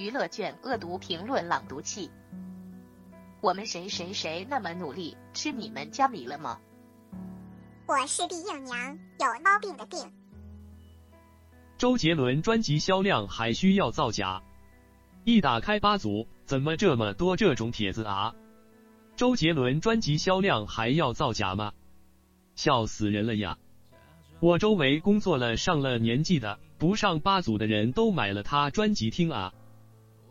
娱乐圈恶毒评论朗读器。我们谁谁谁那么努力，吃你们家米了吗？我是李硬娘，有毛病的病。周杰伦专辑销量还需要造假？一打开八组，怎么这么多这种帖子啊？周杰伦专辑销量还要造假吗？笑死人了呀！我周围工作了上了年纪的，不上八组的人都买了他专辑听啊。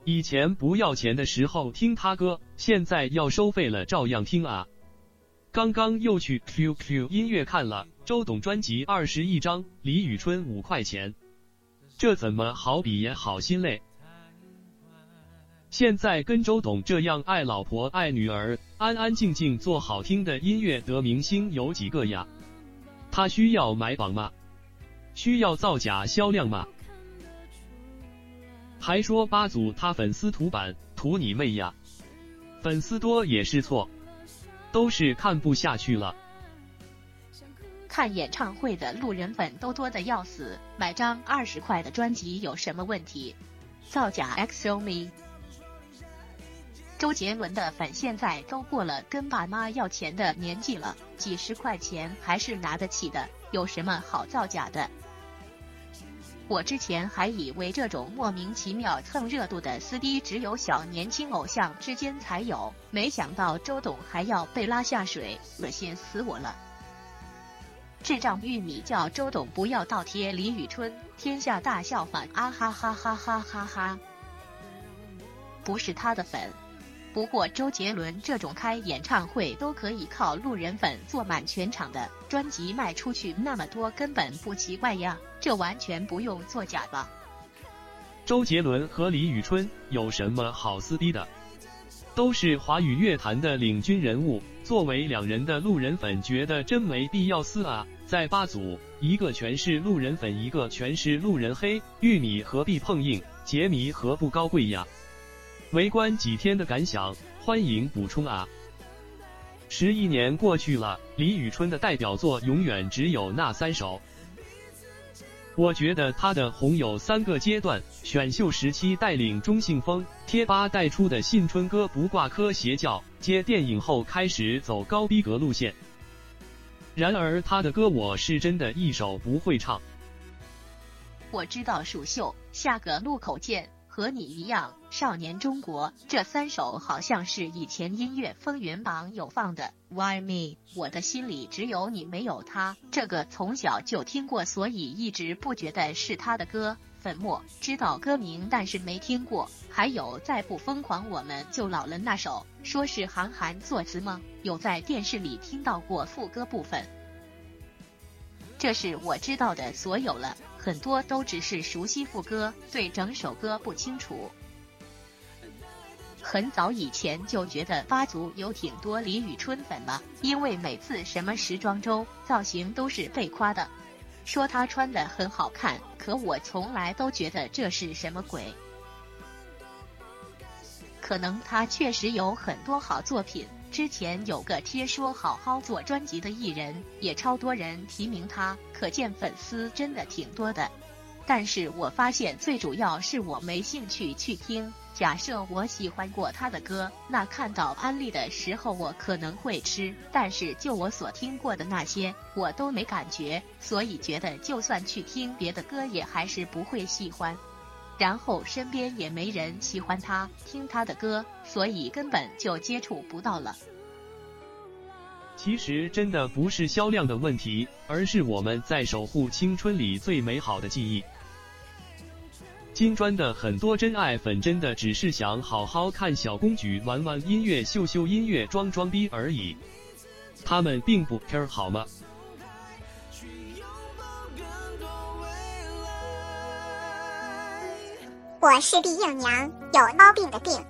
以前不要钱的时候听他歌，现在要收费了照样听啊。刚刚又去 QQ 音乐看了周董专辑二十一张，李宇春五块钱，这怎么好比也好心累？现在跟周董这样爱老婆爱女儿，安安静静做好听的音乐的明星有几个呀？他需要买榜吗？需要造假销量吗？还说八组他粉丝图版，图你妹呀！粉丝多也是错，都是看不下去了。看演唱会的路人粉都多的要死，买张二十块的专辑有什么问题？造假 XO me。周杰伦的粉现在都过了跟爸妈要钱的年纪了，几十块钱还是拿得起的，有什么好造假的？我之前还以为这种莫名其妙蹭热度的撕逼只有小年轻偶像之间才有，没想到周董还要被拉下水，恶心死我了！智障玉米叫周董不要倒贴李宇春，天下大笑话啊哈哈哈哈哈哈！不是他的粉。不过周杰伦这种开演唱会都可以靠路人粉坐满全场的，专辑卖出去那么多根本不奇怪呀，这完全不用作假吧？周杰伦和李宇春有什么好撕逼的？都是华语乐坛的领军人物，作为两人的路人粉，觉得真没必要撕啊！在八组，一个全是路人粉，一个全是路人黑，玉米何必碰硬，杰迷何不高贵呀？围观几天的感想，欢迎补充啊！十一年过去了，李宇春的代表作永远只有那三首。我觉得她的红有三个阶段：选秀时期带领中性风，贴吧带出的信春歌不挂科邪教，接电影后开始走高逼格路线。然而她的歌我是真的一首不会唱。我知道蜀绣，下个路口见。和你一样，少年中国这三首好像是以前音乐风云榜有放的。Why me？我的心里只有你没有他。这个从小就听过，所以一直不觉得是他的歌。粉末知道歌名，但是没听过。还有再不疯狂我们就老了那首，说是韩寒作词吗？有在电视里听到过副歌部分。这是我知道的所有了。很多都只是熟悉副歌，对整首歌不清楚。很早以前就觉得八组有挺多李宇春粉了，因为每次什么时装周造型都是被夸的，说她穿的很好看，可我从来都觉得这是什么鬼。可能她确实有很多好作品。之前有个贴说好好做专辑的艺人，也超多人提名他，可见粉丝真的挺多的。但是我发现最主要是我没兴趣去听。假设我喜欢过他的歌，那看到安利的时候我可能会吃，但是就我所听过的那些，我都没感觉，所以觉得就算去听别的歌，也还是不会喜欢。然后身边也没人喜欢他，听他的歌，所以根本就接触不到了。其实真的不是销量的问题，而是我们在守护青春里最美好的记忆。金砖的很多真爱粉真的只是想好好看小公举、玩玩音乐、秀秀音乐、装装逼而已，他们并不 care 好吗？我是李应娘，有猫病的病。